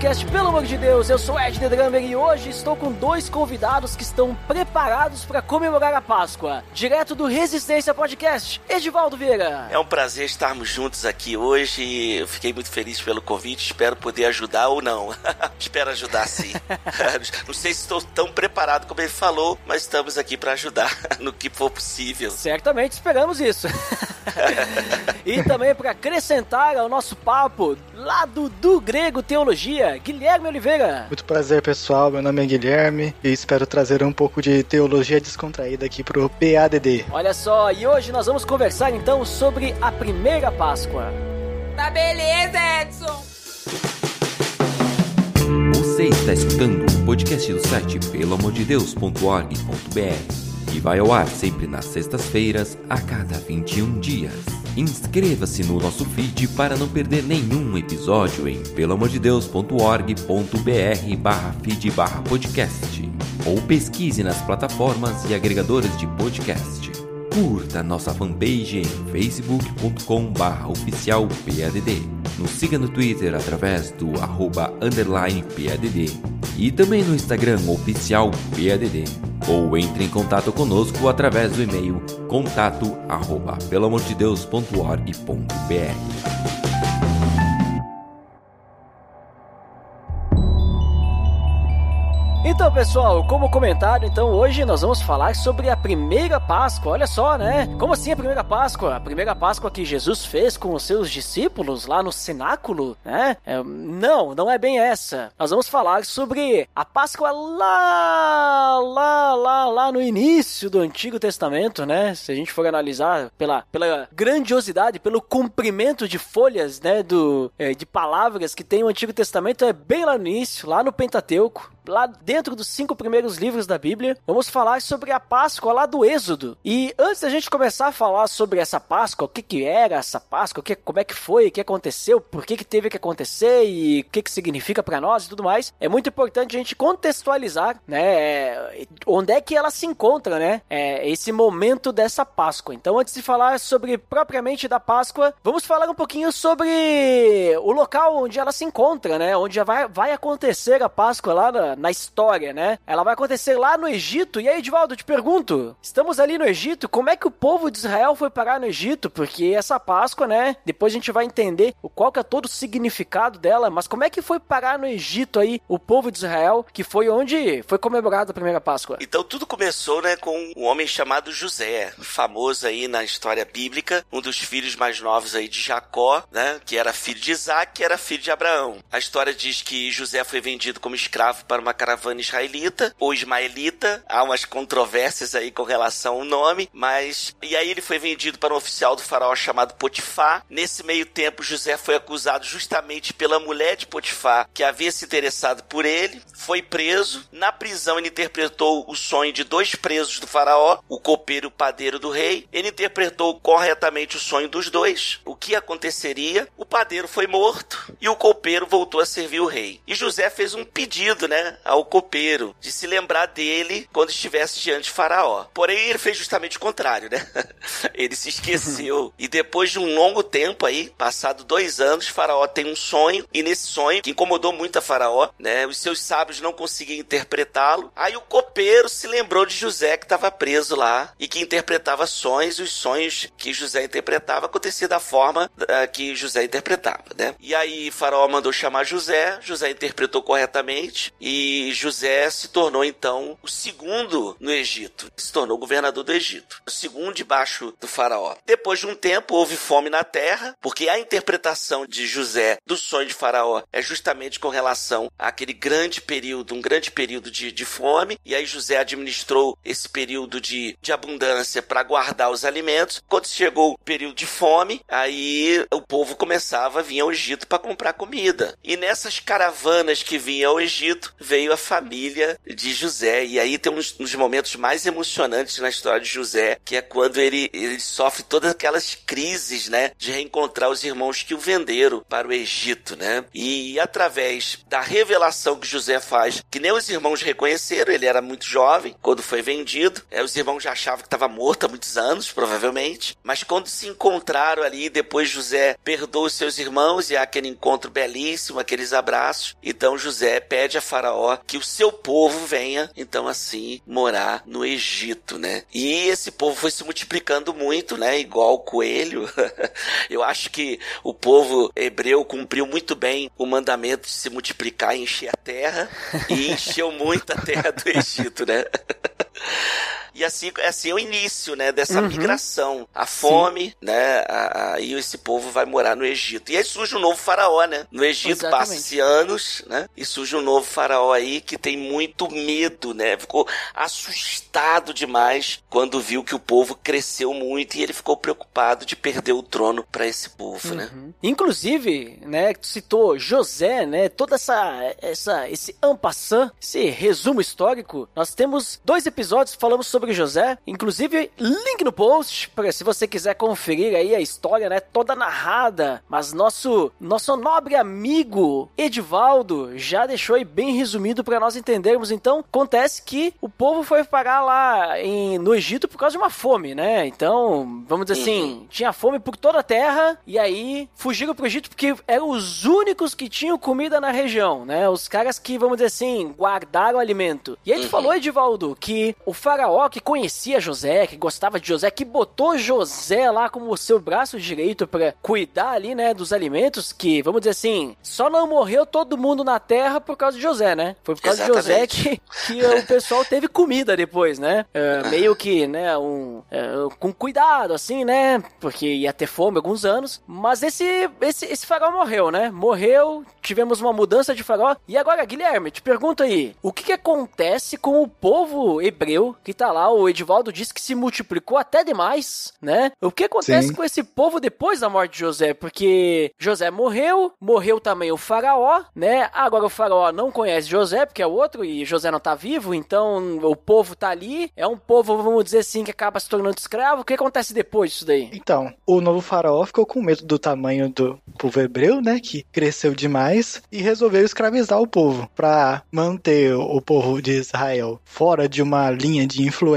Podcast, pelo amor de Deus, eu sou Ed The Drummer e hoje estou com dois convidados que estão preparados para comemorar a Páscoa, direto do Resistência Podcast, Edivaldo Vieira. É um prazer estarmos juntos aqui hoje, eu fiquei muito feliz pelo convite, espero poder ajudar ou não. espero ajudar sim. não sei se estou tão preparado como ele falou, mas estamos aqui para ajudar no que for possível. Certamente esperamos isso. E também para acrescentar ao nosso papo, lado do Grego Teologia, Guilherme Oliveira. Muito prazer, pessoal. Meu nome é Guilherme e espero trazer um pouco de teologia descontraída aqui pro PADD. Olha só, e hoje nós vamos conversar então sobre a primeira Páscoa. Tá beleza, Edson. Você está escutando o podcast do site pelamordedeus.org.br e vai ao ar sempre nas sextas-feiras, a cada 21 dias. Inscreva-se no nosso feed para não perder nenhum episódio em pelamordedeus.org.br barra feed barra podcast ou pesquise nas plataformas e agregadores de podcast. Curta nossa fanpage em facebook.com barra oficial PADD. Nos siga no Twitter através do arroba underline PADD e também no Instagram oficial PADD. Ou entre em contato conosco através do e-mail contato Então, pessoal, como comentário, então hoje nós vamos falar sobre a primeira Páscoa. Olha só, né? Como assim a primeira Páscoa? A primeira Páscoa que Jesus fez com os seus discípulos lá no cenáculo, né? É, não, não é bem essa. Nós vamos falar sobre a Páscoa lá, lá, lá, lá no início do Antigo Testamento, né? Se a gente for analisar pela, pela grandiosidade, pelo comprimento de folhas, né? Do, é, de palavras que tem o Antigo Testamento, é bem lá no início, lá no Pentateuco, lá dentro dos cinco primeiros livros da Bíblia. Vamos falar sobre a Páscoa lá do Êxodo. E antes da gente começar a falar sobre essa Páscoa, o que que era essa Páscoa, o que, como é que foi, o que aconteceu, por que que teve que acontecer e o que que significa para nós e tudo mais, é muito importante a gente contextualizar, né, onde é que ela se encontra, né, é, esse momento dessa Páscoa. Então, antes de falar sobre propriamente da Páscoa, vamos falar um pouquinho sobre o local onde ela se encontra, né, onde vai, vai acontecer a Páscoa lá na, na história, né? Ela vai acontecer lá no Egito. E aí, Edvaldo, eu te pergunto: estamos ali no Egito, como é que o povo de Israel foi parar no Egito? Porque essa Páscoa, né? Depois a gente vai entender o qual que é todo o significado dela, mas como é que foi parar no Egito aí o povo de Israel, que foi onde foi comemorada a primeira Páscoa? Então tudo começou, né, com um homem chamado José, famoso aí na história bíblica, um dos filhos mais novos aí de Jacó, né, que era filho de Isaac, que era filho de Abraão. A história diz que José foi vendido como escravo para uma caravana israelita ou ismaelita. Há umas controvérsias aí com relação ao nome, mas e aí ele foi vendido para um oficial do faraó chamado Potifar. Nesse meio tempo, José foi acusado justamente pela mulher de Potifar, que havia se interessado por ele, foi preso. Na prisão ele interpretou o sonho de dois presos do faraó, o copeiro e o padeiro do rei. Ele interpretou corretamente o sonho dos dois. O que aconteceria? O padeiro foi morto e o copeiro voltou a servir o rei. E José fez um pedido, né, ao copeiro de se lembrar dele quando estivesse diante de Faraó. Porém, ele fez justamente o contrário, né? ele se esqueceu. e depois de um longo tempo aí, passado dois anos, Faraó tem um sonho. E nesse sonho, que incomodou muito a Faraó, né? Os seus sábios não conseguiam interpretá-lo. Aí o copeiro se lembrou de José que estava preso lá e que interpretava sonhos. E os sonhos que José interpretava aconteciam da forma uh, que José interpretava, né? E aí Faraó mandou chamar José. José interpretou corretamente e José se tornou então o segundo no Egito. Se tornou governador do Egito. O segundo debaixo do faraó. Depois de um tempo houve fome na terra, porque a interpretação de José do sonho de faraó é justamente com relação àquele grande período, um grande período de, de fome. E aí José administrou esse período de, de abundância para guardar os alimentos. Quando chegou o período de fome, aí o povo começava a vir ao Egito para comprar comida. E nessas caravanas que vinham ao Egito, veio a família de José. E aí tem uns, momentos mais emocionantes na história de José, que é quando ele, ele sofre todas aquelas crises, né? De reencontrar os irmãos que o venderam para o Egito, né? E através da revelação que José faz, que nem os irmãos reconheceram, ele era muito jovem quando foi vendido. É, os irmãos já achavam que estava morto há muitos anos, provavelmente. Mas quando se encontraram ali, depois José perdoa os seus irmãos e há aquele encontro belíssimo, aqueles abraços. Então José pede a Faraó que o seu povo venha, então assim, morar no Egito, né? E esse povo foi se multiplicando muito, né? Igual o coelho. Eu acho que o povo hebreu cumpriu muito bem o mandamento de se multiplicar e encher a terra e encheu muito a terra do Egito, né? E assim, assim é o início, né, dessa Uhum. migração. A fome, né, a- a- e esse povo vai morar no Egito. E aí surge um novo faraó, né? No Egito passa-se anos, né? E surge um novo faraó aí que tem muito medo, né? Ficou assustado demais quando viu que o povo cresceu muito e ele ficou preocupado de perder o trono para esse povo, né? Uhum. Inclusive, né, tu citou José, né, toda essa, essa, esse ampassant, esse resumo histórico, nós temos dois episódios falamos sobre José, inclusive link no post, para se você quiser conferir aí a história, né, toda narrada, mas nosso, nosso nobre amigo Edivaldo já deixou aí bem resumido para nós entendermos, então, acontece que o povo foi parar lá em, no Egito por causa de uma fome, né, então, vamos dizer assim, tinha fome por toda a terra, e aí fugiram pro Egito porque eram os únicos que tinham comida na região, né? Os caras que, vamos dizer assim, guardaram alimento. E aí tu falou, Edivaldo, que o faraó que conhecia José, que gostava de José, que botou José lá como seu braço direito pra cuidar ali, né, dos alimentos, que, vamos dizer assim, só não morreu todo mundo na terra por causa de José, né? Foi por causa de José Exatamente. que, que o pessoal teve comida depois, né? É, meio que, né, um, é, com cuidado, assim, né? Porque ia ter fome alguns anos. Mas esse, esse, esse faraó morreu, né? Morreu, tivemos uma mudança de faraó. E agora, Guilherme, te pergunto aí, o que que acontece com o povo hebreu que tá lá? O Edivaldo disse que se multiplicou até demais, né? O que acontece Sim. com esse povo depois da morte de José? Porque José morreu, morreu também o faraó, né? Agora o faraó não conhece José, porque é outro, e José não tá vivo, então o povo tá ali. É um povo, vamos dizer assim, que acaba se tornando escravo. O que acontece depois disso daí? Então, o novo faraó ficou com medo do tamanho do povo hebreu, né, que cresceu demais e resolveu escravizar o povo para manter o povo de Israel fora de uma linha de influência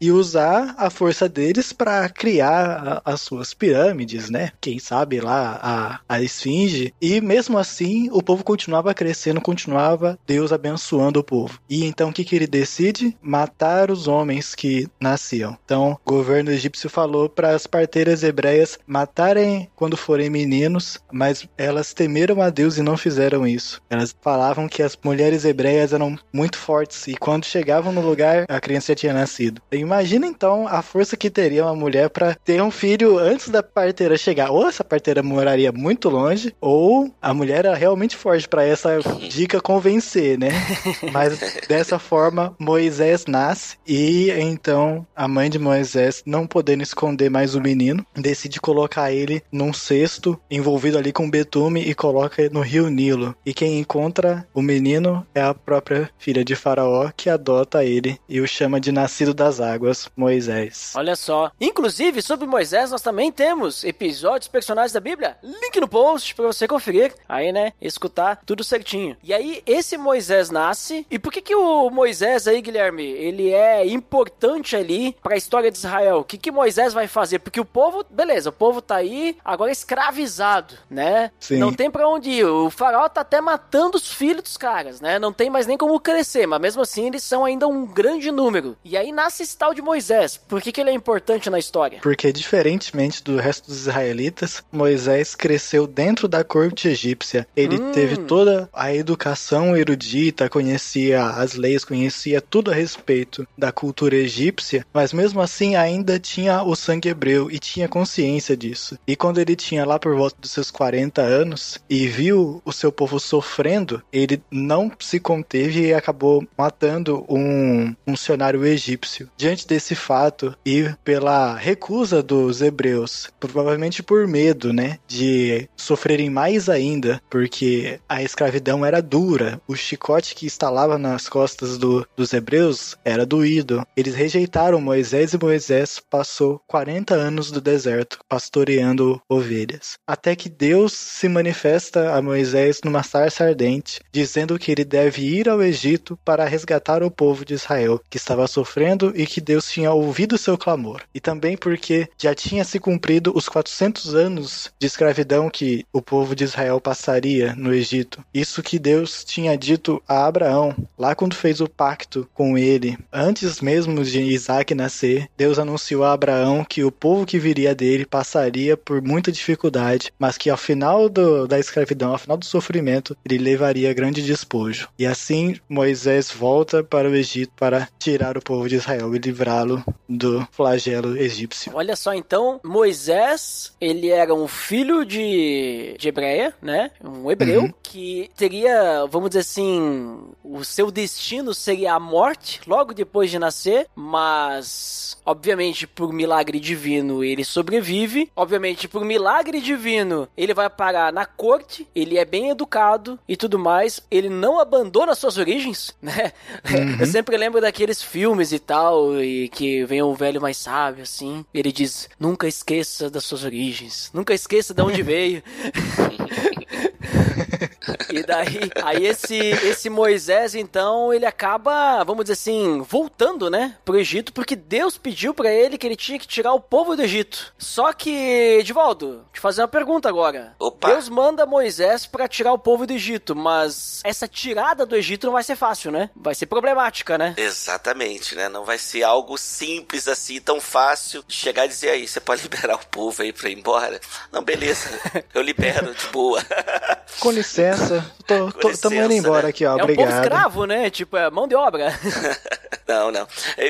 e usar a força deles para criar a- as suas pirâmides, né? Quem sabe lá a, a esfinge. E mesmo assim, o povo continuava crescendo, continuava Deus abençoando o povo. E então o que, que ele decide? Matar os homens que nasciam. Então, o governo egípcio falou para as parteiras hebreias matarem quando forem meninos, mas elas temeram a Deus e não fizeram isso. Elas falavam que as mulheres hebreias eram muito fortes e quando chegavam no lugar, a criança tinha nascido. Imagina então a força que teria uma mulher para ter um filho antes da parteira chegar. Ou essa parteira moraria muito longe, ou a mulher era realmente forte para essa dica convencer, né? Mas dessa forma, Moisés nasce e então a mãe de Moisés, não podendo esconder mais o menino, decide colocar ele num cesto envolvido ali com betume e coloca no rio Nilo. E quem encontra o menino é a própria filha de Faraó que adota ele e o chama de nascido das águas, Moisés. Olha só. Inclusive, sobre Moisés, nós também temos episódios, personagens da Bíblia. Link no post pra você conferir. Aí, né, escutar tudo certinho. E aí, esse Moisés nasce. E por que que o Moisés aí, Guilherme, ele é importante ali pra história de Israel? O que que Moisés vai fazer? Porque o povo, beleza, o povo tá aí agora escravizado, né? Sim. Não tem pra onde ir. O faraó tá até matando os filhos dos caras, né? Não tem mais nem como crescer, mas mesmo assim eles são ainda um grande número. E aí nasce esse tal de Moisés. Por que, que ele é importante na história? Porque, diferentemente do resto dos israelitas, Moisés cresceu dentro da corte egípcia. Ele Hum. teve toda a educação erudita, conhecia as leis, conhecia tudo a respeito da cultura egípcia, mas mesmo assim ainda tinha o sangue hebreu e tinha consciência disso. E quando ele tinha lá por volta dos seus 40 anos e viu o seu povo sofrendo, ele não se conteve e acabou matando um funcionário egípcio egípcio. Diante desse fato e pela recusa dos hebreus, provavelmente por medo, né, de sofrerem mais ainda, porque a escravidão era dura, o chicote que instalava nas costas do, dos hebreus era doído. Eles rejeitaram Moisés e Moisés passou 40 anos do deserto pastoreando ovelhas, até que Deus se manifesta a Moisés numa sarça ardente, dizendo que ele deve ir ao Egito para resgatar o povo de Israel, que estava sofrendo e que Deus tinha ouvido seu clamor. E também porque já tinha se cumprido os 400 anos de escravidão que o povo de Israel passaria no Egito. Isso que Deus tinha dito a Abraão, lá quando fez o pacto com ele, antes mesmo de Isaac nascer, Deus anunciou a Abraão que o povo que viria dele passaria por muita dificuldade, mas que ao final do, da escravidão, ao final do sofrimento, ele levaria grande despojo. E assim Moisés volta para o Egito para tirar o povo de Israel e livrá-lo do flagelo egípcio. Olha só, então, Moisés, ele era um filho de, de Hebreia, né? Um hebreu, Uhum. que teria, vamos dizer assim, o seu destino seria a morte logo depois de nascer, mas, obviamente, por milagre divino, ele sobrevive. Obviamente, por milagre divino, ele vai parar na corte, ele é bem educado e tudo mais. Ele não abandona suas origens, né? Eu sempre lembro daqueles filmes e tal, e que vem um velho mais sábio, assim. Ele diz: Nunca esqueça das suas origens, nunca esqueça de onde veio. E daí, aí esse, esse Moisés, então, ele acaba, vamos dizer assim, voltando, né, pro Egito, porque Deus pediu pra ele que ele tinha que tirar o povo do Egito. Só que, Edivaldo, te fazer uma pergunta agora. Opa. Deus manda Moisés pra tirar o povo do Egito, mas essa tirada do Egito não vai ser fácil, né? Vai ser problemática, né? Exatamente, né? Não vai ser algo simples assim, tão fácil de chegar e dizer aí, você pode liberar o povo aí pra ir embora? Não, beleza, eu libero de boa. Com licença, tô, tô, tamo indo licença, embora né? aqui, ó. é um povo Obrigado. escravo, né? Tipo, é mão de obra. Não, não.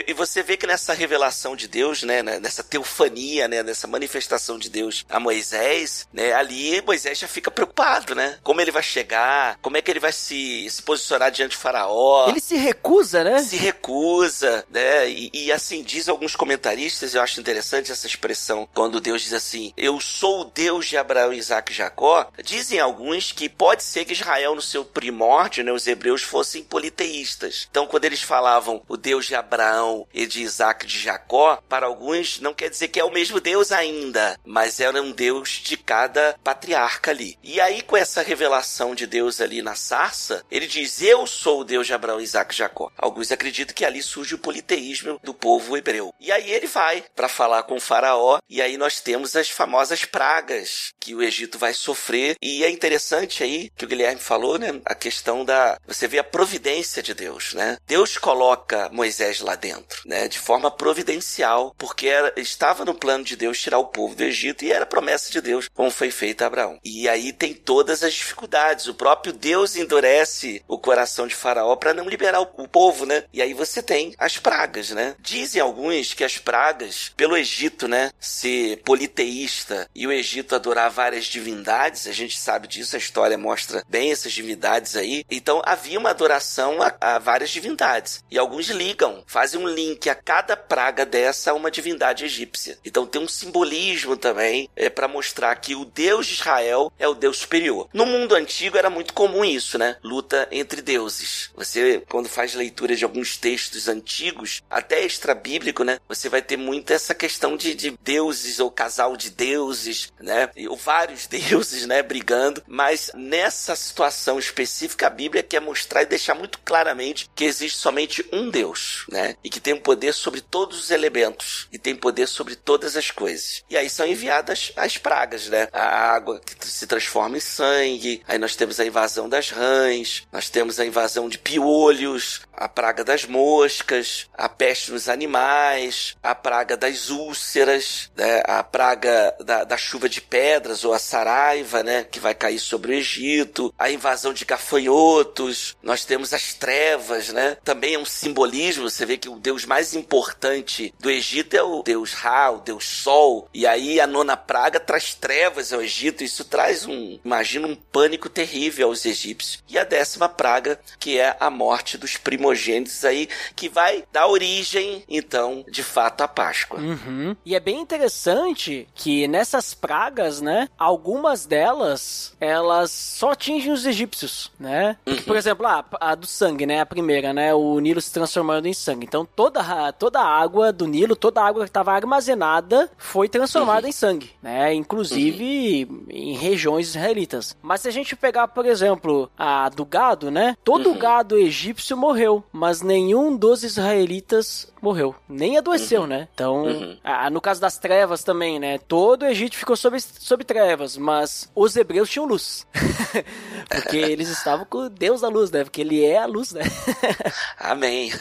E você vê que nessa revelação de Deus, né, né, nessa teofania, né, nessa manifestação de Deus a Moisés, né, ali Moisés já fica preocupado, né? Como ele vai chegar? Como é que ele vai se, se posicionar diante de Faraó? Ele se recusa, né? se recusa, né? E, e, assim diz alguns comentaristas, eu acho interessante essa expressão, quando Deus diz assim: Eu sou o Deus de Abraão, Isaac e Jacó. Dizem alguns que pode ser que Israel, no seu primórdio, né, os hebreus fossem politeístas. Então, quando eles falavam o Deus de Abraão e de Isaac e de Jacó, para alguns não quer dizer que é o mesmo Deus ainda, mas era um Deus de cada patriarca ali. E aí, com essa revelação de Deus ali na sarça, ele diz: Eu sou o Deus de Abraão, Isaac e Jacó. Alguns acreditam que ali surge o politeísmo do povo hebreu. E aí ele vai para falar com o Faraó, e aí nós temos as famosas pragas que o Egito vai sofrer. E é interessante aí que o Guilherme falou, né? A questão da. Você vê a providência de Deus, né? Deus coloca Moisés lá dentro, né? De forma providencial, porque era, estava no plano de Deus tirar o povo do Egito e era promessa de Deus, como foi feito a Abraão. E aí tem todas as dificuldades. O próprio Deus endurece o coração de Faraó para não liberar o, o povo, né? E aí você tem as pragas, né? Dizem alguns que as pragas, pelo Egito, né, ser politeísta e o Egito adorar várias divindades, a gente sabe disso, a história mostra bem essas divindades aí. Então havia uma adoração a, a várias divindades. E alguns ligam, fazem um link a cada praga dessa a uma divindade egípcia. Então tem um simbolismo também é, para mostrar que o Deus de Israel é o Deus superior. No mundo antigo era muito comum isso, né? Luta entre deuses. Você, quando faz leitura de alguns textos antigos, até extra-bíblico, né? Você vai ter muito essa questão de, de deuses ou casal de deuses, né? Ou vários deuses, né? Brigando. Mas nessa situação específica, a Bíblia quer mostrar e deixar muito claramente que existe somente um Deus, né? E que tem um poder sobre todos os elementos. E tem poder sobre todas as coisas. E aí são enviadas as pragas, né? A água que se transforma em sangue. Aí nós temos a invasão das rãs. Nós temos a invasão de piolhos. A praga das moscas. A peste nos animais. A praga das úlceras. Né? A praga da, da chuva de pedras ou a saraiva, né? Que vai cair sobre o Egito. A invasão de gafanhotos. Nós temos as trevas, né? Também é um simbolismo. Você vê que o deus mais importante do Egito é o deus Ra, o deus Sol. E aí a nona praga traz trevas ao Egito, isso traz um, imagina, um pânico terrível aos egípcios. E a décima praga, que é a morte dos primogênitos aí, que vai dar origem, então, de fato, à Páscoa. Uhum. E é bem interessante que nessas pragas, né, algumas delas, elas só atingem os egípcios, né? Uhum. Por exemplo, a, a do sangue, né, a primeira, né, o Nilo se transformando em sangue. Então toda, a- toda a água do Nilo, toda a água que estava armazenada foi transformada em sangue, né? Inclusive em regiões israelitas. Mas se a gente pegar, por exemplo, a do gado, né? Todo o gado egípcio morreu, mas nenhum dos israelitas morreu. Nem adoeceu, né? Então, ah, no caso das trevas também, né? Todo o Egito ficou sob, sob trevas, mas os hebreus tinham luz. Porque eles estavam com o Deus da luz, né? Porque ele é a luz, né? Amém.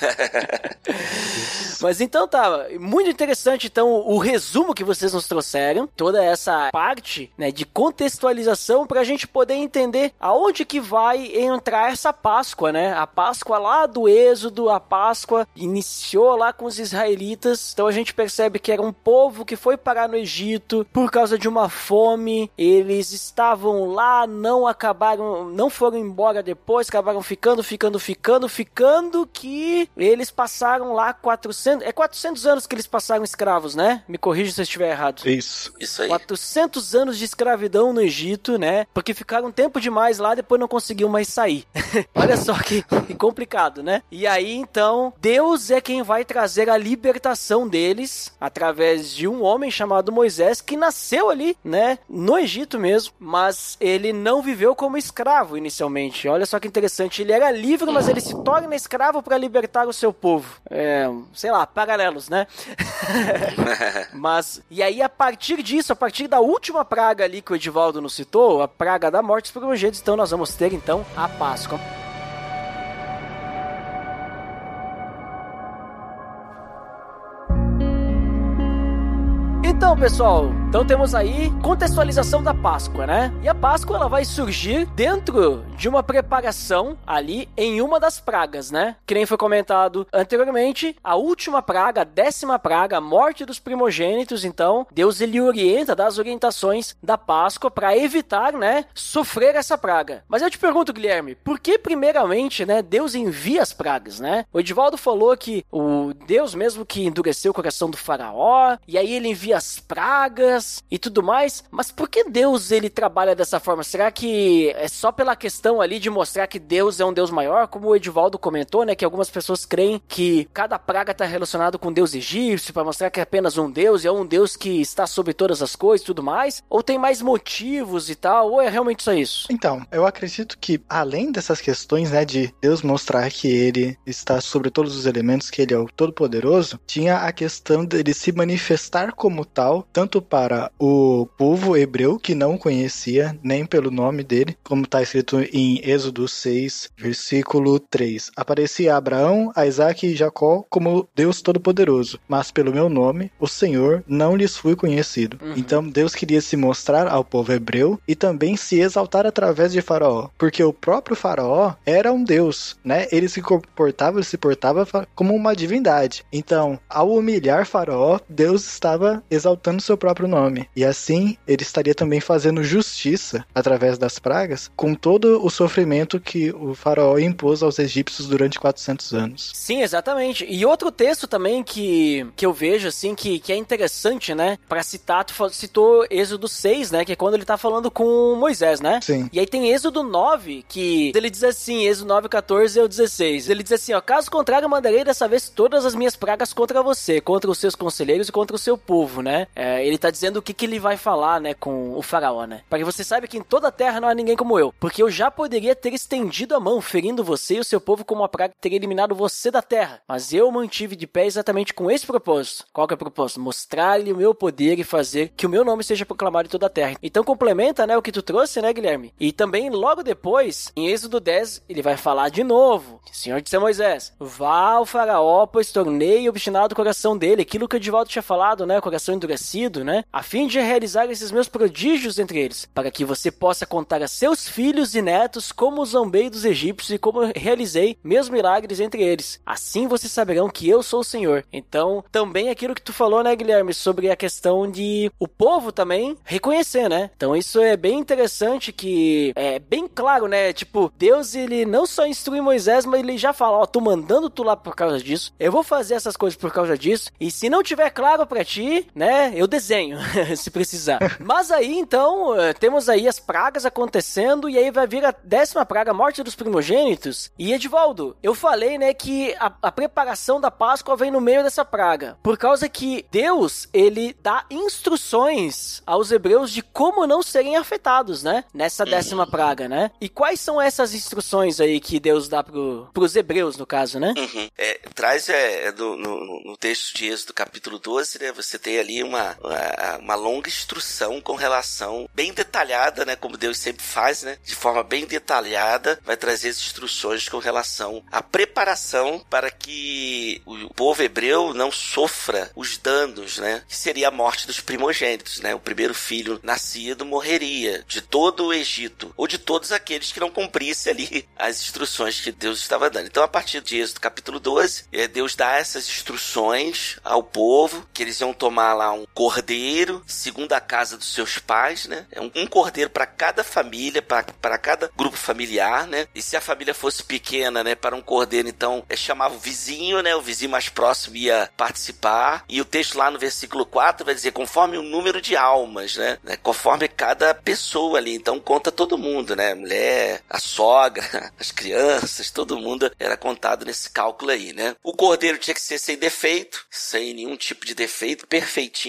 Mas então tá, muito interessante então o resumo que vocês nos trouxeram, toda essa parte, né, de contextualização pra gente poder entender aonde que vai entrar essa Páscoa, né? A Páscoa lá do Êxodo, a Páscoa iniciou lá com os israelitas. Então a gente percebe que era um povo que foi parar no Egito por causa de uma fome. Eles estavam lá, não acabaram, não foram embora depois, acabaram ficando, ficando, ficando, ficando que eles passaram lá 400, é 400 anos que eles passaram escravos, né? Me corrija se eu estiver errado. Isso. Isso aí. 400 anos de escravidão no Egito, né? Porque ficaram tempo demais lá, depois não conseguiam mais sair. Olha só que, que complicado, né? E aí, então, Deus é quem vai trazer a libertação deles através de um homem chamado Moisés, que nasceu ali, né? No Egito mesmo, mas ele não viveu como escravo inicialmente. Olha só que interessante. Ele era livre, mas ele se torna escravo para libertar o seu povo. É, sei lá, paralelos, né? Mas, e aí a partir disso, a partir da última praga ali que o Edivaldo nos citou, a praga da morte dos primogênitos, então nós vamos ter então a Páscoa. Então, pessoal, então temos aí contextualização da Páscoa, né? E a Páscoa ela vai surgir dentro de uma preparação ali em uma das pragas, né? Que nem foi comentado anteriormente, a última praga, a décima praga, a morte dos primogênitos. Então, Deus ele orienta, dá as orientações da Páscoa para evitar, né, sofrer essa praga. Mas eu te pergunto, Guilherme, por que primeiramente, né, Deus envia as pragas, né? O Edivaldo falou que o Deus mesmo que endureceu o coração do faraó, e aí ele envia as pragas e tudo mais. Mas por que Deus ele trabalha dessa forma? Será que é só pela questão ali de mostrar que Deus é um Deus maior, como o Edivaldo comentou, né, que algumas pessoas creem que cada praga está relacionado com Deus egípcio para mostrar que é apenas um Deus e é um Deus que está sobre todas as coisas e tudo mais? Ou tem mais motivos e tal? Ou é realmente só isso? Então, eu acredito que além dessas questões, né, de Deus mostrar que ele está sobre todos os elementos, que ele é o todo-poderoso, tinha a questão dele se manifestar como tanto para o povo hebreu que não o conhecia nem pelo nome dele, como está escrito em Êxodo 6, versículo 3. Aparecia Abraão, a Isaac e Jacó como Deus todo-poderoso, mas pelo meu nome, o Senhor, não lhes fui conhecido. Uhum. Então Deus queria se mostrar ao povo hebreu e também se exaltar através de Faraó, porque o próprio Faraó era um deus, né? Ele se comportava, ele se portava como uma divindade. Então, ao humilhar Faraó, Deus estava exaltando seu próprio nome. E assim, ele estaria também fazendo justiça através das pragas com todo o sofrimento que o Faraó impôs aos egípcios durante 400 anos. Sim, exatamente. E outro texto também que, que eu vejo, assim, que, que é interessante, né? Pra citar, tu citou Êxodo 6, né? Que é quando ele tá falando com Moisés, né? Sim. E aí tem Êxodo 9, que ele diz assim, Êxodo 9, 14 ao 16. Ele diz assim, ó, caso contrário, mandarei dessa vez todas as minhas pragas contra você, contra os seus conselheiros e contra o seu povo, né? É, ele tá dizendo o que, que ele vai falar, né, com o faraó, né? Para que você saiba que em toda a terra não há ninguém como eu, porque eu já poderia ter estendido a mão, ferindo você e o seu povo como uma praga teria eliminado você da terra. Mas eu mantive de pé exatamente com esse propósito. Qual que é o propósito? Mostrar-lhe o meu poder e fazer que o meu nome seja proclamado em toda a terra. Então complementa, né, o que tu trouxe, né, Guilherme? E também logo depois, em Êxodo 10, ele vai falar de novo. Senhor disse a Moisés: Vá ao faraó, pois tornei obstinado o coração dele. Aquilo que o Edivaldo tinha falado, né? O coração endurecido, né? a fim de realizar esses meus prodígios entre eles, para que você possa contar a seus filhos e netos como zombei dos egípcios e como realizei meus milagres entre eles. Assim vocês saberão que eu sou o Senhor. Então, também aquilo que tu falou, né, Guilherme, sobre a questão de o povo também reconhecer, né? Então, isso é bem interessante que é bem claro, né? Tipo, Deus ele não só instrui Moisés, mas ele já fala, ó, oh, tô mandando tu lá por causa disso. Eu vou fazer essas coisas por causa disso. E se não tiver claro para ti, né, eu desenho, se precisar. Mas aí, então, eh, temos aí as pragas acontecendo e aí vai vir a décima praga, a morte dos primogênitos. E Edvaldo, eu falei, né, que a, a preparação da Páscoa vem no meio dessa praga. Por causa que Deus, ele dá instruções aos hebreus de como não serem afetados, né? Nessa uhum. décima praga, né? E quais são essas instruções aí que Deus dá pro, pros hebreus, no caso, né? Uhum. É, traz é, é do, no, no, texto de Êxodo, capítulo 12, né? Você tem ali uma, uma, longa instrução com relação bem detalhada, né? Como Deus sempre faz, né? De forma bem detalhada, vai trazer as instruções com relação à preparação para que o povo hebreu não sofra os danos, né? Que seria a morte dos primogênitos, né? O primeiro filho nascido morreria de todo o Egito ou de todos aqueles que não cumprissem ali as instruções que Deus estava dando. Então, a partir de Êxodo capítulo 12, é, Deus dá essas instruções ao povo que eles iam tomar lá um cordeiro, segundo a casa dos seus pais, né? É um cordeiro para cada família, para cada grupo familiar, né? E se a família fosse pequena, né, para um cordeiro, então é, chamava o vizinho, né? O vizinho mais próximo ia participar. E o texto lá no versículo 4 vai dizer conforme o número de almas, né? né? Conforme cada pessoa ali. Então conta todo mundo, né? Mulher, a sogra, as crianças, todo mundo era contado nesse cálculo aí, né? O cordeiro tinha que ser sem defeito, sem nenhum tipo de defeito, perfeitinho,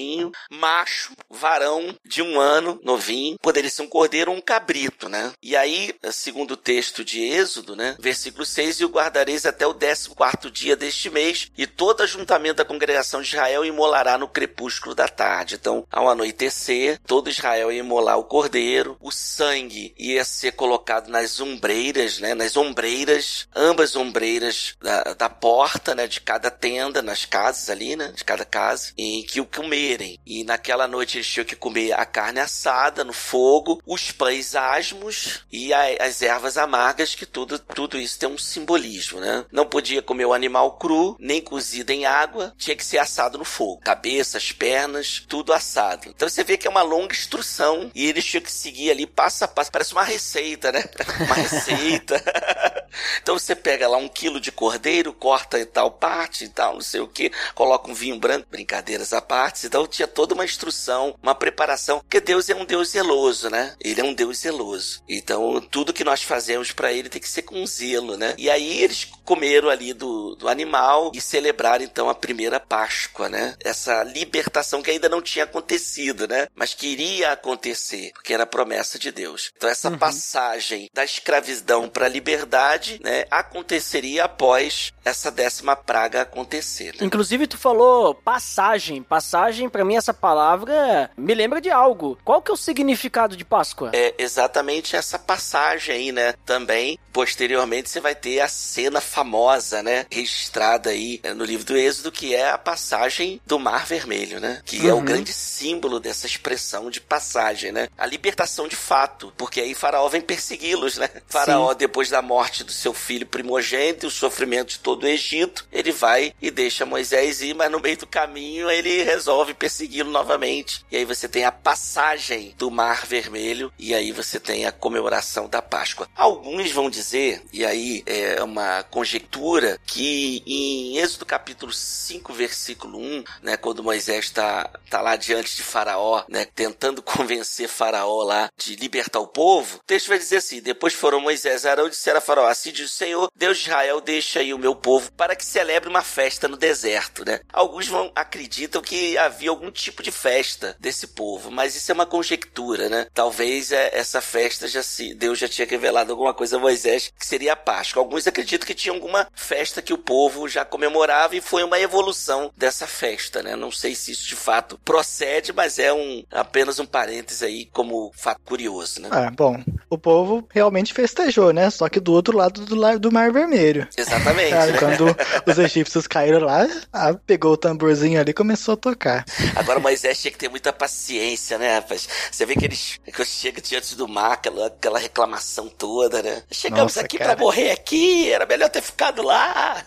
macho, varão de um ano, novinho. Poderia ser um cordeiro ou um cabrito, né? E aí, segundo o texto de Êxodo, né? Versículo 6, e o guardareis até o décimo quarto dia deste mês, e todo ajuntamento da congregação de Israel imolará no crepúsculo da tarde. Então, ao anoitecer, todo Israel ia imolar o cordeiro, o sangue ia ser colocado nas ombreiras, né? Nas ombreiras, ambas ombreiras da, da porta, né? De cada tenda, nas casas ali, né? De cada casa, em que o comerem. E naquela noite eles tinham que comer a carne assada no fogo, os pães asmos e a, as ervas amargas, que tudo, tudo isso tem um simbolismo, né? Não podia comer o animal cru, nem cozido em água, tinha que ser assado no fogo. Cabeças, pernas, tudo assado. Então você vê que é uma longa instrução e eles tinham que seguir ali passo a passo. Parece uma receita, né? Uma receita. então você pega lá um quilo de cordeiro, corta e tal parte e tal, não sei o que, coloca um vinho branco, brincadeiras à parte. Então tinha toda uma instrução, uma preparação, porque Deus é um Deus zeloso, né? Ele é um Deus zeloso. Então tudo que nós fazemos para ele tem que ser com zelo, né? E aí eles comeram ali do, do animal e celebraram então a primeira Páscoa, né? Essa libertação que ainda não tinha acontecido, né? Mas que iria acontecer, porque era promessa de Deus. Então essa uhum. passagem da escravidão para a liberdade, né, aconteceria após essa décima praga acontecer. Né? Inclusive tu falou passagem, passagem para mim essa palavra me lembra de algo. Qual que é o significado de Páscoa? É exatamente essa passagem aí, né? Também posteriormente você vai ter a cena famosa, né, registrada aí é, no livro do Êxodo, que é a passagem do Mar Vermelho, né? Que uhum. é o uhum. grande símbolo dessa expressão de passagem, né? A libertação de fato, porque aí Faraó vem persegui-los, né? Faraó, Sim. depois da morte do seu filho primogênito e o sofrimento de todo o Egito, ele vai e deixa Moisés ir, mas no meio do caminho ele resolve persegui-lo novamente. E aí você tem a passagem do Mar Vermelho e aí você tem a comemoração da Páscoa. Alguns vão dizer, e aí é uma conjectura, que em Êxodo capítulo 5, versículo 1, né, quando Moisés está tá lá diante de Faraó, né, tentando convencer Faraó lá de libertar o povo, o texto vai dizer assim: depois foram Moisés e Arão e disseram a Faraó: Assim diz o Senhor, Deus de Israel, deixa aí o meu povo para que celebre uma festa no deserto, né? Alguns vão acreditam que havia algum tipo de festa desse povo, mas isso é uma conjectura, né? Talvez é, essa festa já se Deus já tinha revelado alguma coisa a Moisés que seria a Páscoa. Alguns acreditam que tinha alguma festa que o povo já comemorava e foi uma evolução dessa festa, né? Não sei se isso de fato procede, mas é um apenas um parênteses aí como fato curioso, né? É, bom, o povo realmente festejou, né? Só que do outro lado do, do Mar Vermelho. Exatamente. Sabe? Quando os egípcios caíram lá, ah, pegou o tamborzinho ali e começou a tocar. Agora Moisés tinha que ter muita paciência, né, rapaz? Você vê que eles que chega diante do mar, aquela, aquela reclamação toda, né? Chegamos Nossa, aqui cara. pra morrer aqui, era melhor ter ficado lá.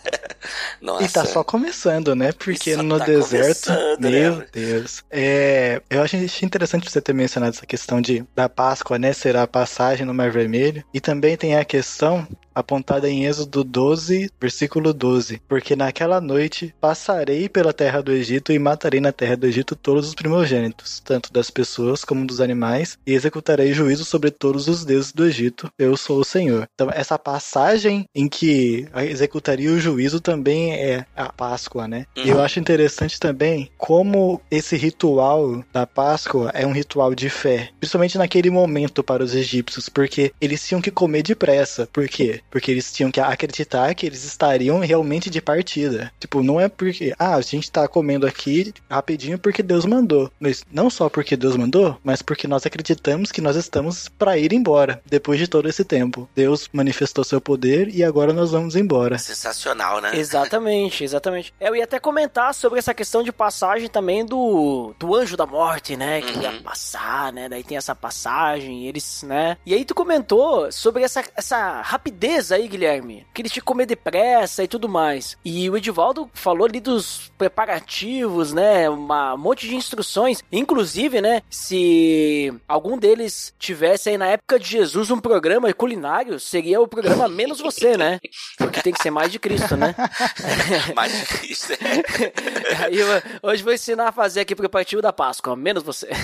Nossa. E tá só começando, né? Porque no tá deserto. né, Meu velho? Deus. É, eu achei interessante você ter mencionado essa questão de da Páscoa, né? Será a passagem no Mar Vermelho. E também tem a questão apontada em Êxodo 12, versículo 12. Porque naquela noite passarei pela terra do Egito e matarei na terra do Egito todos os primogênitos, tanto das pessoas como dos animais, e executarei juízo sobre todos os deuses do Egito. Eu sou o Senhor. Então, essa passagem em que executaria o juízo também é a Páscoa, né? E eu acho interessante também como esse ritual da Páscoa é um ritual de fé, principalmente naquele momento para os egípcios, porque eles tinham que comer depressa. Por quê? Porque eles tinham que acreditar que eles estariam realmente de partida. Tipo, não é porque, ah, a gente tá comendo aqui rapidinho porque Deus mandou. Mas não só porque Deus mandou, mas porque nós acreditamos que nós estamos para ir embora depois de todo esse tempo. Deus manifestou seu poder e agora nós vamos embora. Sensacional, né? Exatamente, exatamente. Eu ia até comentar sobre essa questão de passagem também do, do anjo da morte, né? Que ia passar, né? Daí tem essa passagem, eles, né? E aí tu comentou sobre essa, essa rapidez aí, Guilherme. Que eles que comer depressa e tudo mais. E o Edivaldo falou ali dos preparativos, né? Uma, um monte de instruções. Inclusive, né? Se algum deles tivesse aí na época de Jesus um programa culinário, seria o programa Menos Você, né? Porque tem que ser mais de Cristo, né? Mais difícil, né? Aí eu, hoje vou ensinar a fazer aqui preparativo da Páscoa, menos você.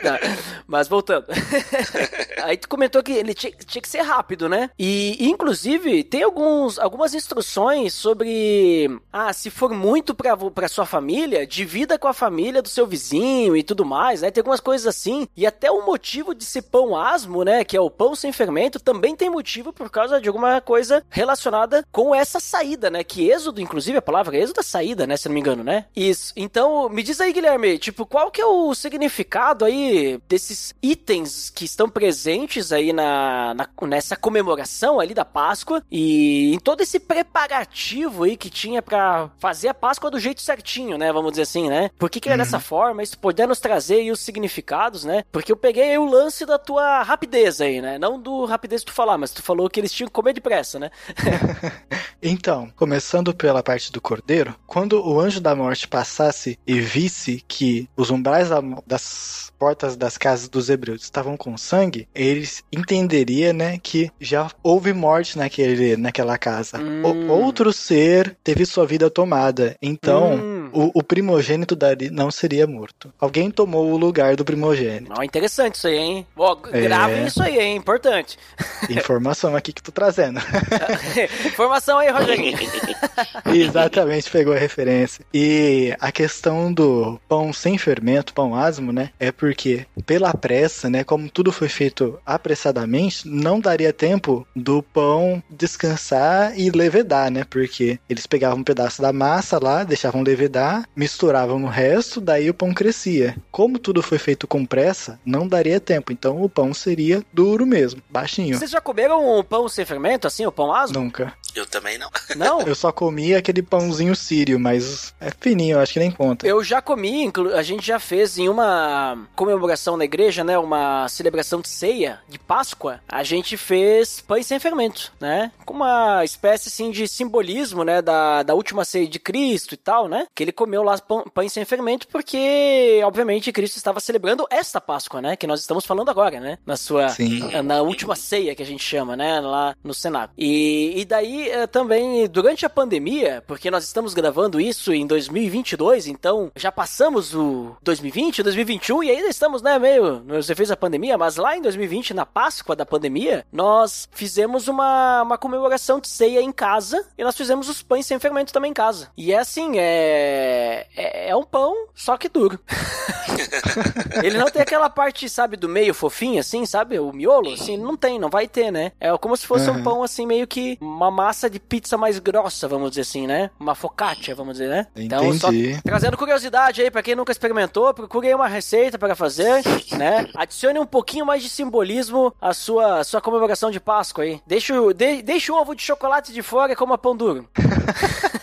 Tá, Mas voltando. Aí tu comentou que ele tinha, tinha que ser rápido, né? E inclusive tem alguns, algumas instruções sobre ah, se for muito pra, pra sua família, divida com a família do seu vizinho e tudo mais, né? Tem algumas coisas assim. E até o motivo de ser pão asmo, né? Que é o pão sem fermento, também tem motivo por causa de alguma coisa relacionada com essa saída, né? Que êxodo, inclusive, a palavra êxodo é saída, né? Se não me engano, né? Isso. Então, me diz aí, Guilherme, tipo, qual que é o significado aí desses itens que estão presentes aí na, na- nessa comemoração ali da Páscoa e em todo esse preparativo aí que tinha pra fazer a Páscoa do jeito certinho, né? Vamos dizer assim, né? Por que, que é dessa forma? Isso poder nos trazer aí os significados, né? Porque eu peguei o lance da tua rapidez aí, né? Não do rapidez de tu falar, mas tu falou que eles tinham que comer depressa, né? Então, começando pela parte do cordeiro, quando o anjo da morte passasse e visse que os umbrais da- das portas das casas dos hebreus estavam com sangue, eles entenderia, né, que já houve morte naquele, naquela casa. Hum. O- outro ser teve sua vida tomada. Então, Hum. O, o primogênito dali não seria morto. Alguém tomou o lugar do primogênito. Ó, interessante isso aí, hein? Ó, gravem É. isso aí, hein? Importante. Informação aqui que tô trazendo. Informação aí, Rogerinho. Exatamente, pegou a referência. E a questão do pão sem fermento, pão asmo, né? É porque, pela pressa, né? Como tudo foi feito apressadamente, não daria tempo do pão descansar e levedar, né? Porque eles pegavam um pedaço da massa lá, deixavam levedar, misturavam no resto, daí o pão crescia. Como tudo foi feito com pressa, não daria tempo. Então o pão seria duro mesmo, baixinho. Vocês já comeram o pão sem fermento, assim, o pão asmo? Nunca. Eu também não. Não? Eu só comi aquele pãozinho sírio, mas é fininho, eu acho que nem conta. Eu já comi, a gente já fez em uma comemoração na igreja, né? Uma celebração de ceia, de Páscoa. A gente fez pães sem fermento, né? Com uma espécie, assim, de simbolismo, né? Da, da última ceia de Cristo e tal, né? Que ele comeu lá pães sem fermento porque, obviamente, Cristo estava celebrando esta Páscoa, né? Que nós estamos falando agora, né? Na sua... Sim. Na última ceia que a gente chama, né? Lá no Senado. E, e daí, eh, também, durante a pandemia, porque nós estamos gravando isso em 2022, então já passamos o 2020, 2021 e ainda estamos, né, meio nos efeitos da pandemia, mas lá em 2020, na Páscoa da pandemia, nós fizemos uma, uma comemoração de ceia em casa e nós fizemos os pães sem fermento também em casa. E é assim, é, é, é um pão, só que duro. ele não tem aquela parte, sabe, do meio fofinho, assim, sabe? O miolo, assim, não tem, não vai ter, né? É como se fosse Uhum. um pão, assim, meio que uma massa de pizza mais grossa, vamos dizer assim, né? Uma focaccia, vamos dizer, né? Então, só Entendi. trazendo curiosidade aí, pra quem nunca experimentou, procure aí uma receita para fazer, né? Adicione um pouquinho mais de simbolismo à sua, à sua comemoração de Páscoa aí. Deixa, o- de, deixa o ovo de chocolate de fora e coma pão duro.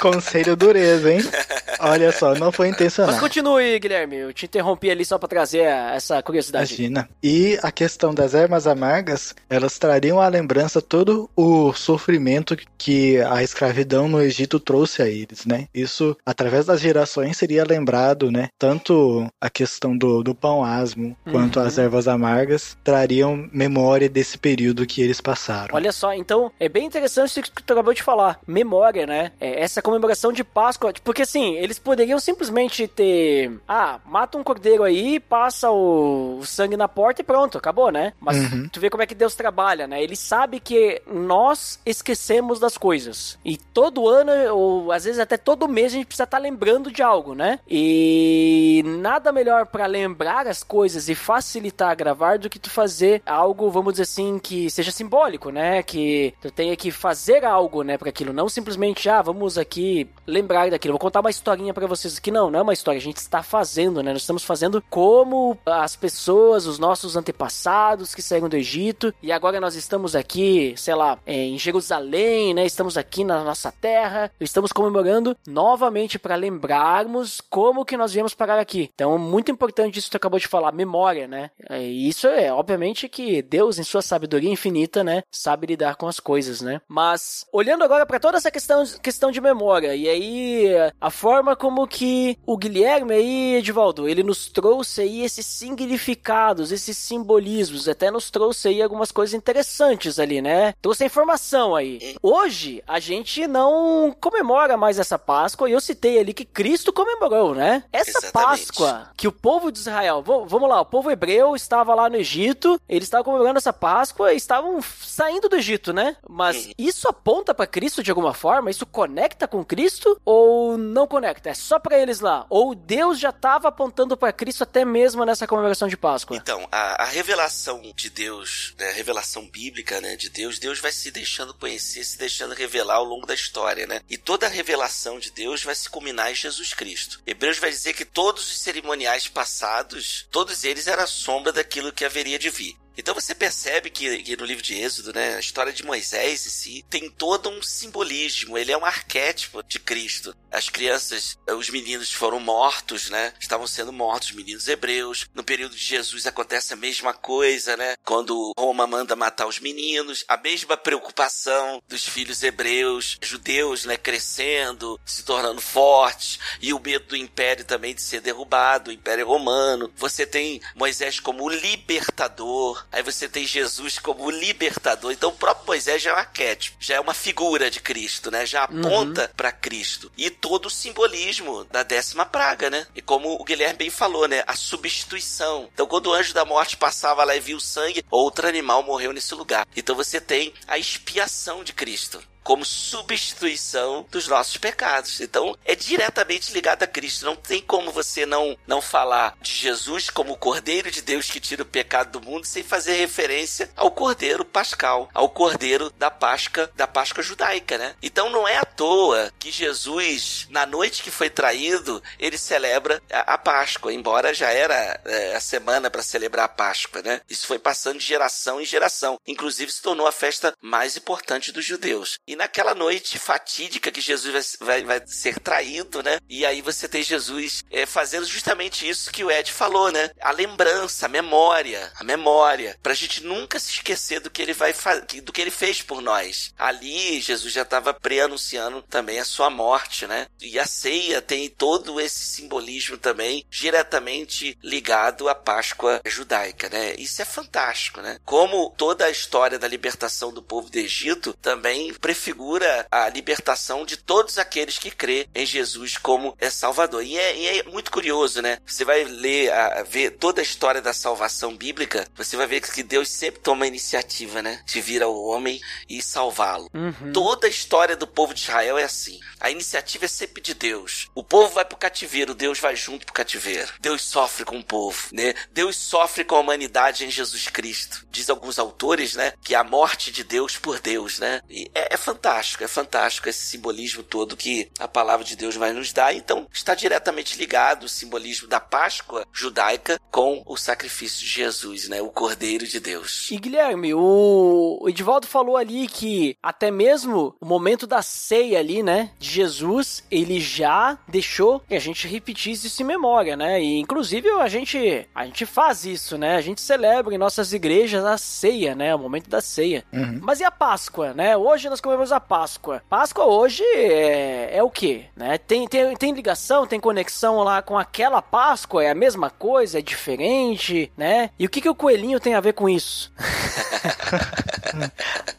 Conselho dureza, hein? Olha só, não foi intencional. Mas continue, Guilherme. Eu te interrompi ali só pra trazer essa curiosidade. Imagina. E a questão das ervas amargas, elas trariam à lembrança todo o sofrimento que a escravidão no Egito trouxe a eles, né? Isso, através das gerações, seria lembrado, né? Tanto a questão do, do pão asmo quanto Uhum. as ervas amargas trariam memória desse período que eles passaram. Olha só, então é bem interessante isso que tu acabou de falar. Memória, né? É, essa comemoração de Páscoa. Porque assim, eles poderiam simplesmente ter. Ah, mata um cordeiro aí, passa o, o sangue na porta e pronto, acabou, né? Mas Uhum. tu vê como é que Deus trabalha, né? Ele sabe que nós esquecemos das coisas. E todo ano, ou às vezes até todo mês, a gente precisa estar lembrando de algo, né? E nada melhor pra lembrar as coisas e facilitar gravar do que tu fazer algo, vamos dizer assim, que seja simbólico, né? Que tu tenha que fazer algo, né, para aquilo, não simplesmente, ah, vamos aqui lembrar daquilo. Vou contar uma historinha pra vocês aqui. Não, não é uma história, a gente está fazendo, né? Nós estamos fazendo como as pessoas, os nossos antepassados que saíram do Egito e agora nós estamos aqui, sei lá, em Jerusalém, né? Estamos aqui na nossa terra, estamos comemorando novamente para lembrarmos como que nós viemos parar aqui. Então, muito importante isso que tu acabou de falar, memória, né? E isso é, obviamente, que Deus, em sua sabedoria infinita, né, sabe lidar com as coisas, né? Mas, olhando agora para toda essa questão, questão de memória, e aí a forma como que o Guilherme aí, Edivaldo, ele nos trouxe aí esses significados, esses simbolismos, até nos trouxe aí algumas coisas interessantes ali, né? Trouxe a informação aí. Hoje, a gente não comemora mais essa Páscoa, e eu citei ali que Cristo comemorou, né? Essa Exatamente. Páscoa que o povo de Israel, vamos lá, o povo hebreu estava lá no Egito, eles estavam comemorando essa Páscoa e estavam saindo do Egito, né? Mas isso aponta pra Cristo de alguma forma? Isso conecta com Cristo ou não conecta? É só pra eles lá? Ou Deus já estava apontando pra Cristo até mesmo nessa comemoração de Páscoa? Então, a, a revelação de Deus, né, a revelação bíblica, né, de Deus, Deus vai se deixando conhecer, se deixando revelar ao longo da história, né? E toda a revelação de Deus vai se culminar em Jesus Cristo. Hebreus vai dizer que todos os cerimoniais passados, todos eles eram sombra daquilo que haveria de vir. Então você percebe que, que no livro de Êxodo, né, a história de Moisés em si tem todo um simbolismo. Ele é um arquétipo de Cristo. As crianças, os meninos foram mortos, né? Estavam sendo mortos, os meninos hebreus. No período de Jesus acontece a mesma coisa, né? Quando Roma manda matar os meninos, a mesma preocupação dos filhos hebreus, judeus, né, crescendo, se tornando fortes, e o medo do império também de ser derrubado, o império romano. Você tem Moisés como libertador, aí você tem Jesus como o libertador. Então o próprio Moisés já é um arquétipo, já é uma figura de Cristo, né? Já aponta pra Cristo. E todo o simbolismo da décima praga, né? E como o Guilherme bem falou, né? A substituição. Então quando o anjo da morte passava lá e viu o sangue, outro animal morreu nesse lugar. Então você tem a expiação de Cristo como substituição dos nossos pecados. Então, é diretamente ligado a Cristo. Não tem como você não não falar de Jesus como o Cordeiro de Deus que tira o pecado do mundo sem fazer referência ao Cordeiro Pascal, ao Cordeiro da Páscoa, da Páscoa judaica, né? Então, não é à toa que Jesus, na noite que foi traído, ele celebra a, a Páscoa, embora já era é, a semana para celebrar a Páscoa, né? Isso foi passando de geração em geração. Inclusive, se tornou a festa mais importante dos judeus. E naquela noite fatídica que Jesus vai, vai, vai ser traído, né? E aí você tem Jesus é, fazendo justamente isso que o Ed falou, né? A lembrança, a memória, a memória, pra gente nunca se esquecer do que ele vai do que ele fez por nós. Ali Jesus já estava preanunciando também a sua morte, né? E a ceia tem todo esse simbolismo também diretamente ligado à Páscoa judaica, né? Isso é fantástico, né? Como toda a história da libertação do povo do Egito também prefigura a libertação de todos aqueles que crê em Jesus como é Salvador. E é, e é muito curioso, né? Você vai ler, a, ver toda a história da salvação bíblica, você vai ver que Deus sempre toma a iniciativa, né? De vir ao homem e salvá-lo. Uhum. Toda a história do povo de Israel é assim. A iniciativa é sempre de Deus. O povo vai pro cativeiro, Deus vai junto pro cativeiro. Deus sofre com o povo, né? Deus sofre com a humanidade em Jesus Cristo. Diz alguns autores, né? Que a morte de Deus por Deus, né? E é, é fantástico, é fantástico esse simbolismo todo que a palavra de Deus vai nos dar. Então, está diretamente ligado o simbolismo da Páscoa judaica com o sacrifício de Jesus, né? O Cordeiro de Deus. E Guilherme, o Edivaldo falou ali que até mesmo o momento da ceia ali, né, de Jesus, ele já deixou que a gente repetisse isso em memória, né? E inclusive a gente a gente faz isso, né? A gente celebra em nossas igrejas a ceia, né? O momento da ceia. Mas e a Páscoa, né? Hoje nós comemoramos a Páscoa. Páscoa hoje é, é o quê, né? Tem, tem, tem ligação, tem conexão lá com aquela Páscoa? É a mesma coisa? É diferente, né? E o que, que o coelhinho tem a ver com isso?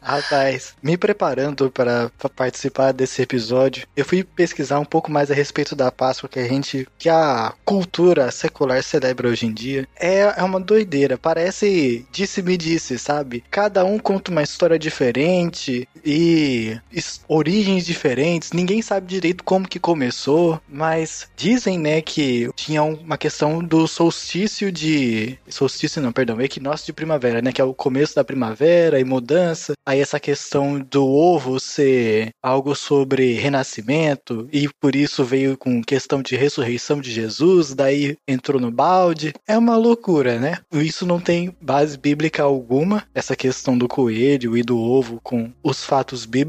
Rapaz, me preparando para participar desse episódio, eu fui pesquisar um pouco mais a respeito da Páscoa que a gente, que a cultura secular celebra hoje em dia. É, é uma doideira, parece disse-me disse, sabe? Cada um conta uma história diferente e origens diferentes, ninguém sabe direito como que começou, mas dizem, né, que tinha uma questão do solstício de... solstício não, perdão, equinócio de primavera, né, que é o começo da primavera e mudança. Aí essa questão do ovo ser algo sobre renascimento e por isso veio com questão de ressurreição de Jesus, daí entrou no balde. É uma loucura, né? Isso não tem base bíblica alguma, essa questão do coelho e do ovo com os fatos bíblicos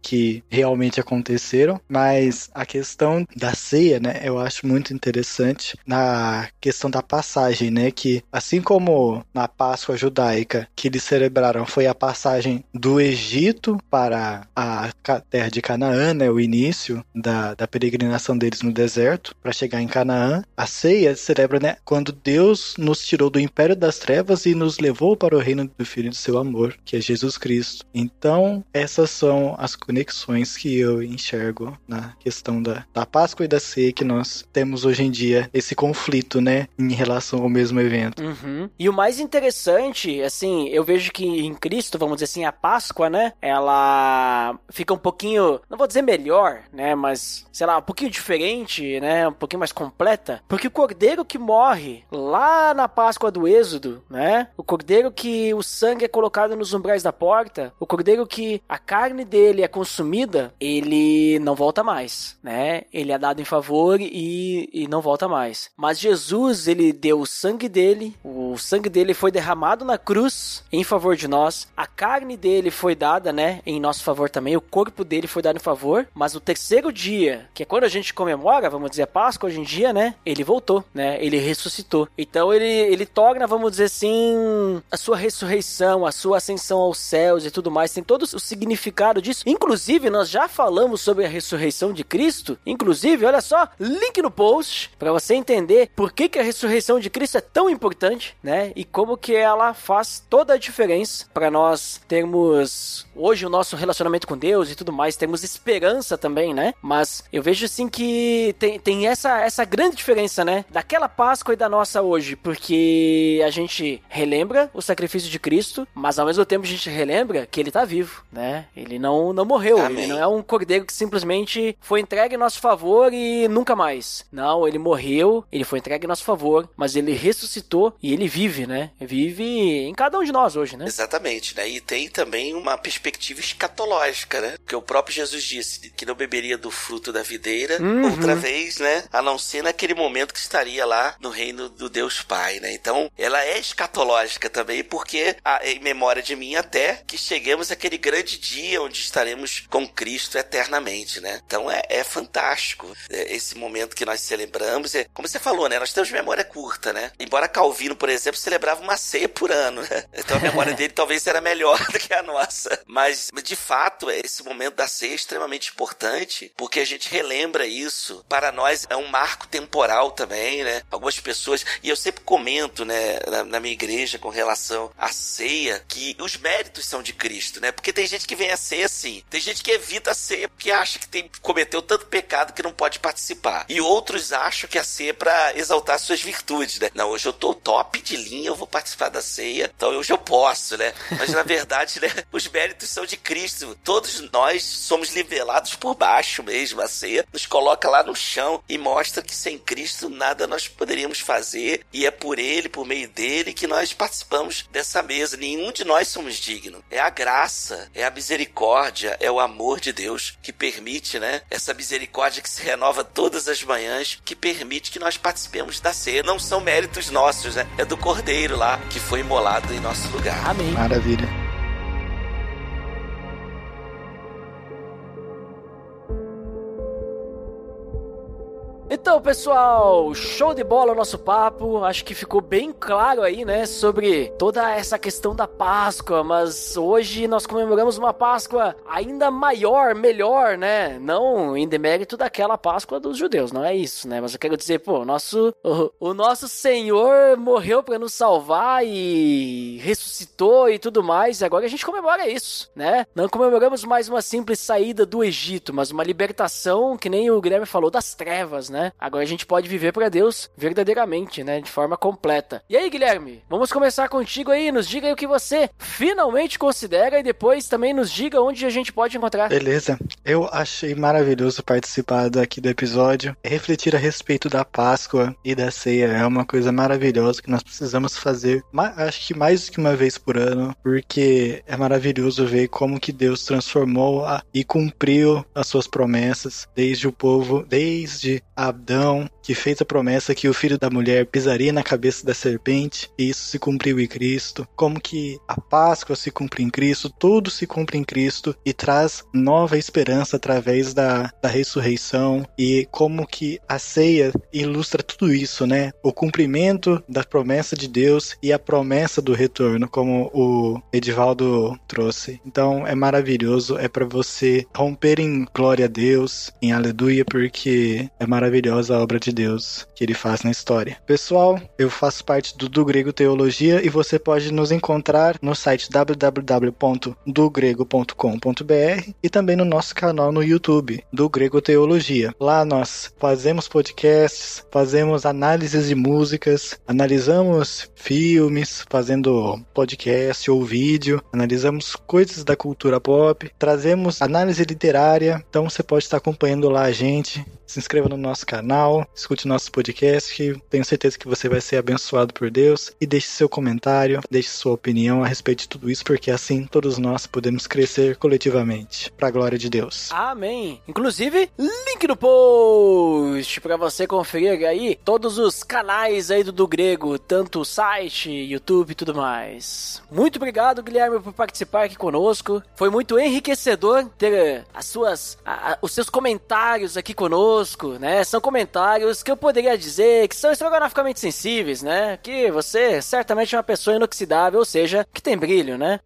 que realmente aconteceram, mas a questão da ceia, né, eu acho muito interessante na questão da passagem, né, que assim como na Páscoa judaica que eles celebraram foi a passagem do Egito para a terra de Canaã, né, o início da, da peregrinação deles no deserto para chegar em Canaã. A ceia celebra, né, quando Deus nos tirou do império das trevas e nos levou para o reino do Filho do seu amor, que é Jesus Cristo. Então, essas são as conexões que eu enxergo na questão da, da Páscoa e da ceia que nós temos hoje em dia, esse conflito, né, em relação ao mesmo evento. Uhum. E o mais interessante, assim, eu vejo que em Cristo, vamos dizer assim, a Páscoa, né? Ela fica um pouquinho, não vou dizer melhor, né? Mas, sei lá, um pouquinho diferente, né? Um pouquinho mais completa. Porque o cordeiro que morre lá na Páscoa do Êxodo, né? O cordeiro que o sangue é colocado nos umbrais da porta, o cordeiro que a carne dele é consumida, ele não volta mais, né? Ele é dado em favor e, e não volta mais. Mas Jesus, ele deu o sangue dele, o sangue dele foi derramado na cruz em favor de nós, a carne dele foi dada, né, em nosso favor também, o corpo dele foi dado em favor, mas o terceiro dia, que é quando a gente comemora, vamos dizer, Páscoa hoje em dia, né, ele voltou, né, ele ressuscitou. Então ele, ele torna, vamos dizer assim, a sua ressurreição, a sua ascensão aos céus e tudo mais, tem todo o significado disso. Inclusive, nós já falamos sobre a ressurreição de Cristo, inclusive, olha só, link no post para você entender por que, que a ressurreição de Cristo é tão importante, né? E como que ela faz toda a diferença para nós termos hoje o nosso relacionamento com Deus e tudo mais, termos esperança também, né? Mas eu vejo assim que tem, tem essa, essa grande diferença, né? Daquela Páscoa e da nossa hoje, porque a gente relembra o sacrifício de Cristo, mas ao mesmo tempo a gente relembra que ele tá vivo, né? Ele não, não morreu, Amém. ele não é um cordeiro que simplesmente foi entregue em nosso favor e nunca mais. Não, ele morreu, ele foi entregue em nosso favor, mas ele ressuscitou e ele vive, né? Vive em cada um de nós hoje, né? Exatamente, né? E tem também uma perspectiva escatológica, né? Porque o próprio Jesus disse que não beberia do fruto da videira Uhum. outra vez, né? A não ser naquele momento que estaria lá no reino do Deus Pai, né? Então, ela é escatológica também, porque a- em memória de mim até que cheguemos àquele grande dia onde estaremos com Cristo eternamente, né? Então é, é fantástico é, esse momento que nós celebramos. É, como você falou, né? Nós temos memória curta, né? Embora Calvino, por exemplo, celebrava uma ceia por ano, né? Então a memória dele talvez era melhor do que a nossa. Mas, de fato, esse momento da ceia é extremamente importante, porque a gente relembra isso. Para nós é um marco temporal também, né? Algumas pessoas, e eu sempre comento, né, na, na minha igreja com relação à ceia, que os méritos são de Cristo, né? Porque tem gente que vem a ceia assim, tem gente que evita ceia porque acha que tem, cometeu tanto pecado que não pode participar. E outros acham que a ceia é pra exaltar suas virtudes, né? Não, hoje eu tô top de linha, eu vou participar da ceia, então hoje eu posso, né? Mas na verdade, né, os méritos são de Cristo. Todos nós somos nivelados por baixo mesmo. A ceia nos coloca lá no chão e mostra que sem Cristo nada nós poderíamos fazer e é por ele, por meio dele que nós participamos dessa mesa. Nenhum de nós somos dignos. É a graça, é a misericórdia, é o amor de Deus que permite, né? Essa misericórdia que se renova todas as manhãs, que permite que nós participemos da ceia. Não são méritos nossos, né? É do Cordeiro lá que foi imolado em nosso lugar. Amém. Maravilha. Então, pessoal, show de bola o nosso papo. Acho que ficou bem claro aí, né, sobre toda essa questão da Páscoa, mas hoje nós comemoramos uma Páscoa ainda maior, melhor, né? Não em demérito daquela Páscoa dos judeus, não é isso, né? Mas eu quero dizer, pô, o nosso o, o nosso Senhor morreu para nos salvar e ressuscitou e tudo mais, e agora a gente comemora isso, né? Não comemoramos mais uma simples saída do Egito, mas uma libertação, que nem o Guilherme falou, das trevas, né? Agora a gente pode viver para Deus verdadeiramente, né? De forma completa. E aí, Guilherme, vamos começar contigo aí. Nos diga aí o que você finalmente considera e depois também nos diga onde a gente pode encontrar. Beleza. Eu achei maravilhoso participar aqui do episódio. Refletir a respeito da Páscoa e da ceia é uma coisa maravilhosa que nós precisamos fazer, acho que mais do que uma vez por ano, porque é maravilhoso ver como que Deus transformou e cumpriu as suas promessas desde o povo, desde a Adão, que fez a promessa que o filho da mulher pisaria na cabeça da serpente, e isso se cumpriu em Cristo. Como que a Páscoa se cumpre em Cristo, tudo se cumpre em Cristo e traz nova esperança através da, da ressurreição, e como que a ceia ilustra tudo isso, né? O cumprimento da promessa de Deus e a promessa do retorno, como o Edivaldo trouxe. Então é maravilhoso, é para você romper em glória a Deus, em aleluia, porque é maravilhosa obra de Deus que ele faz na história. Pessoal, eu faço parte do Do Grego Teologia e você pode nos encontrar no site www.dogrego.com.br e também no nosso canal no YouTube, Do Grego Teologia. Lá nós fazemos podcasts, fazemos análises de músicas, analisamos filmes, fazendo podcast ou vídeo, analisamos coisas da cultura pop, trazemos análise literária, então você pode estar acompanhando lá a gente. Se inscreva no nosso canal, escute nosso podcast, tenho certeza que você vai ser abençoado por Deus e deixe seu comentário, deixe sua opinião a respeito de tudo isso, porque assim todos nós podemos crescer coletivamente para a glória de Deus. Amém. Inclusive, link no post para você conferir aí todos os canais aí do, do Grego, tanto o site, YouTube e tudo mais. Muito obrigado, Guilherme, por participar aqui conosco. Foi muito enriquecedor ter as suas, a, a, os seus comentários aqui conosco, né? São comentários que eu poderia dizer que são estrogonoficamente sensíveis, né? Que você certamente é uma pessoa inoxidável, ou seja, que tem brilho, né?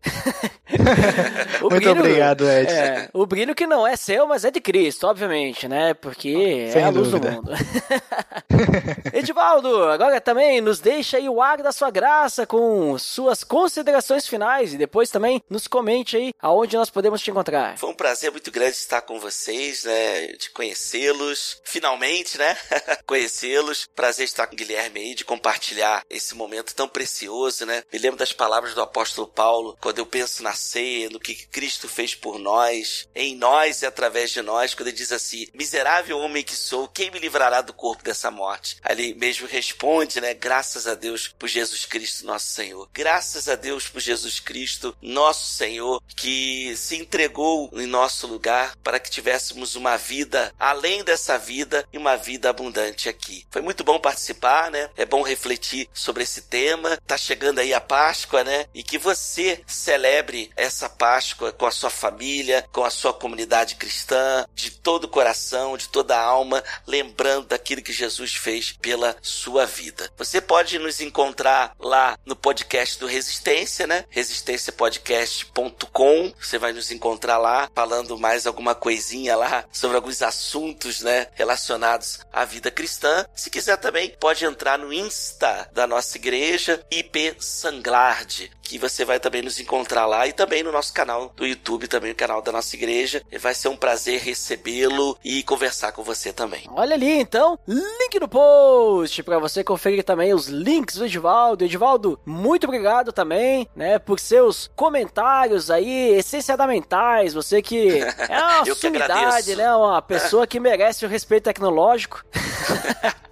Muito brilho, obrigado, Ed. É, o brilho que não é seu, mas é de Cristo, obviamente, né? Porque Sem é a luz dúvida. do mundo. Edivaldo, agora também nos deixa aí o ar da sua graça com suas considerações finais e depois também nos comente aí aonde nós podemos te encontrar. Foi um prazer muito grande estar com vocês, né? De conhecê-los. Finalmente finalmente, né? Conhecê-los. Prazer estar com o Guilherme aí, de compartilhar esse momento tão precioso, né? Me lembro das palavras do apóstolo Paulo, quando eu penso na ceia, no que Cristo fez por nós, em nós e através de nós, quando ele diz assim: Miserável homem que sou, quem me livrará do corpo dessa morte? Ele mesmo responde, né? Graças a Deus por Jesus Cristo, nosso Senhor. Graças a Deus por Jesus Cristo, nosso Senhor, que se entregou em nosso lugar para que tivéssemos uma vida além dessa vida e uma vida abundante importante aqui. Foi muito bom participar, né? É bom refletir sobre esse tema. Tá chegando aí a Páscoa, né? E que você celebre essa Páscoa com a sua família, com a sua comunidade cristã, de todo o coração, de toda a alma, lembrando daquilo que Jesus fez pela sua vida. Você pode nos encontrar lá no podcast do Resistência, né? resistenciapodcast.com. Você vai nos encontrar lá falando mais alguma coisinha lá sobre alguns assuntos, né, relacionados à vida cristã. Se quiser também pode entrar no Insta da nossa igreja, IP Sanglard, que você vai também nos encontrar lá e também no nosso canal do YouTube, também o canal da nossa igreja. E vai ser um prazer recebê-lo e conversar com você também. Olha ali então, link no post para você conferir também os links do Edivaldo. Edivaldo, muito obrigado também, né, por seus comentários aí essenciamentais. Você que é uma sumidade, né, uma pessoa que merece o respeito tecnológico.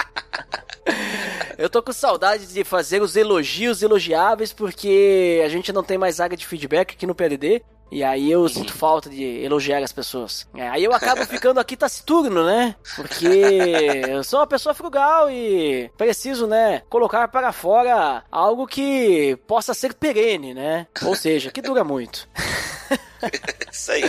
Eu tô com saudade de fazer os elogios elogiáveis porque a gente não tem mais área de feedback aqui no PLD. E aí eu sinto falta de elogiar as pessoas. É, aí eu acabo ficando aqui taciturno, né? Porque eu sou uma pessoa frugal e preciso, né, colocar para fora algo que possa ser perene, né? Ou seja, que dura muito. Isso aí.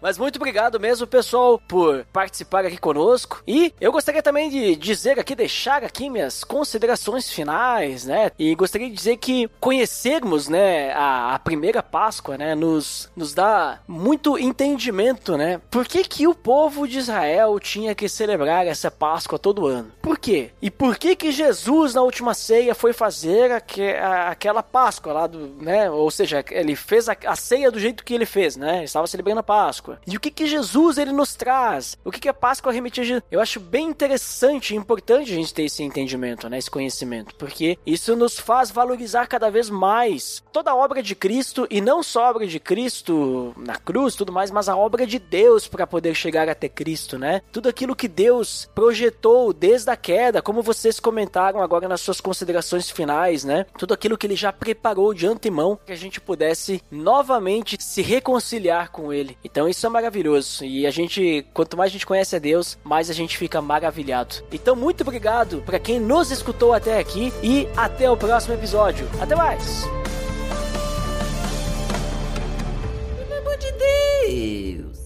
Mas muito obrigado mesmo, pessoal, por participar aqui conosco. E eu gostaria também de dizer aqui, deixar aqui minhas considerações finais, né? E gostaria de dizer que conhecermos, né, a, a primeira Páscoa, né, nos, nos dá muito entendimento, né? Por que que o povo de Israel tinha que celebrar essa Páscoa todo ano? Por quê? E por que que Jesus, na última ceia, foi fazer aqu aquela Páscoa lá do, né? Ou seja, ele fez a, a ceia do jeito que ele fez, né? Ele estava celebrando a Páscoa. E o que que Jesus ele nos traz? O que que a Páscoa remetia a Jesus? Eu acho bem interessante e importante a gente ter esse entendimento, né? Esse conhecimento, porque isso nos faz valorizar cada vez mais toda a obra de Cristo e não só a obra de Cristo na cruz, tudo mais, mas a obra de Deus para poder chegar até Cristo, né? Tudo aquilo que Deus projetou desde a queda, como vocês comentaram agora nas suas considerações finais, né? Tudo aquilo que ele já preparou de antemão que a gente pudesse novamente se reconciliar reconciliar com Ele. Então isso é maravilhoso. E a gente, quanto mais a gente conhece a Deus, mais a gente fica maravilhado. Então, muito obrigado para quem nos escutou até aqui e até o próximo episódio. Até mais! Pelo amor de Deus!